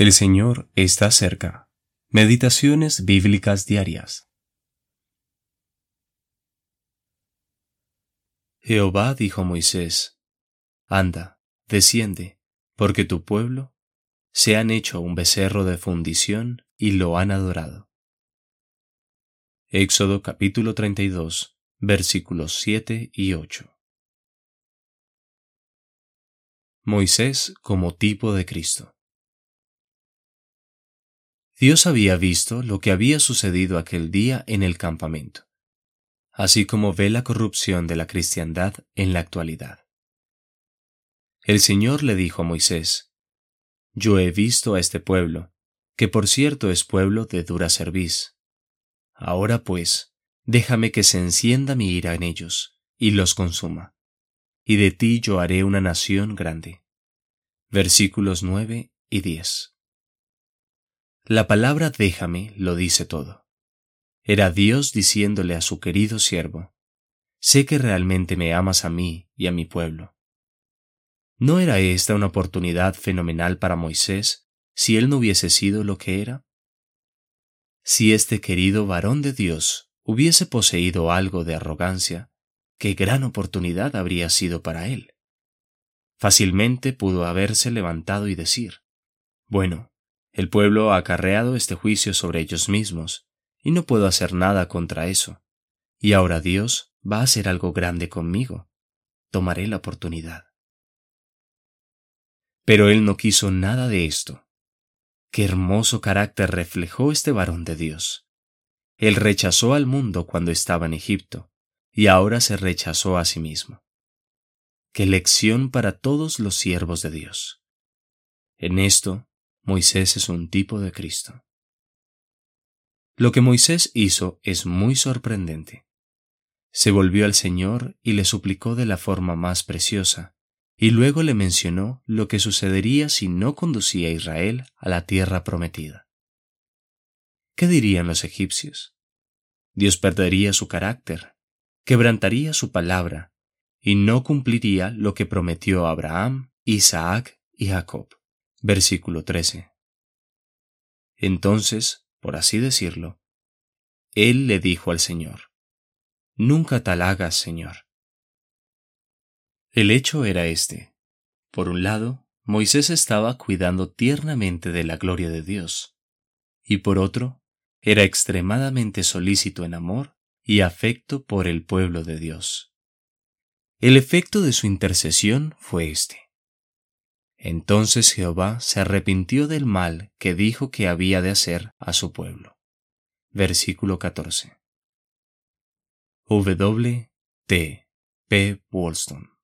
El Señor está cerca. Meditaciones bíblicas diarias. Jehová dijo a Moisés, Anda, desciende, porque tu pueblo se han hecho un becerro de fundición y lo han adorado. Éxodo capítulo 32, versículos 7 y 8. Moisés como tipo de Cristo. Dios había visto lo que había sucedido aquel día en el campamento, así como ve la corrupción de la cristiandad en la actualidad. El Señor le dijo a Moisés, Yo he visto a este pueblo, que por cierto es pueblo de dura cerviz. Ahora pues, déjame que se encienda mi ira en ellos, y los consuma. Y de ti yo haré una nación grande. Versículos 9 y 10. La palabra déjame lo dice todo. Era Dios diciéndole a su querido siervo, sé que realmente me amas a mí y a mi pueblo. ¿No era esta una oportunidad fenomenal para Moisés si él no hubiese sido lo que era? Si este querido varón de Dios hubiese poseído algo de arrogancia, qué gran oportunidad habría sido para él. Fácilmente pudo haberse levantado y decir, bueno, el pueblo ha acarreado este juicio sobre ellos mismos, y no puedo hacer nada contra eso. Y ahora Dios va a hacer algo grande conmigo. Tomaré la oportunidad. Pero él no quiso nada de esto. Qué hermoso carácter reflejó este varón de Dios. Él rechazó al mundo cuando estaba en Egipto, y ahora se rechazó a sí mismo. Qué lección para todos los siervos de Dios. En esto Moisés es un tipo de Cristo. Lo que Moisés hizo es muy sorprendente. Se volvió al Señor y le suplicó de la forma más preciosa, y luego le mencionó lo que sucedería si no conducía a Israel a la tierra prometida. ¿Qué dirían los egipcios? Dios perdería su carácter, quebrantaría su palabra, y no cumpliría lo que prometió a Abraham, Isaac y Jacob. Versículo 13. Entonces, por así decirlo, él le dijo al Señor, Nunca tal hagas, Señor. El hecho era este. Por un lado, Moisés estaba cuidando tiernamente de la gloria de Dios, y por otro, era extremadamente solícito en amor y afecto por el pueblo de Dios. El efecto de su intercesión fue este. Entonces Jehová se arrepintió del mal que dijo que había de hacer a su pueblo. Versículo 14. W. T. P. Wollstone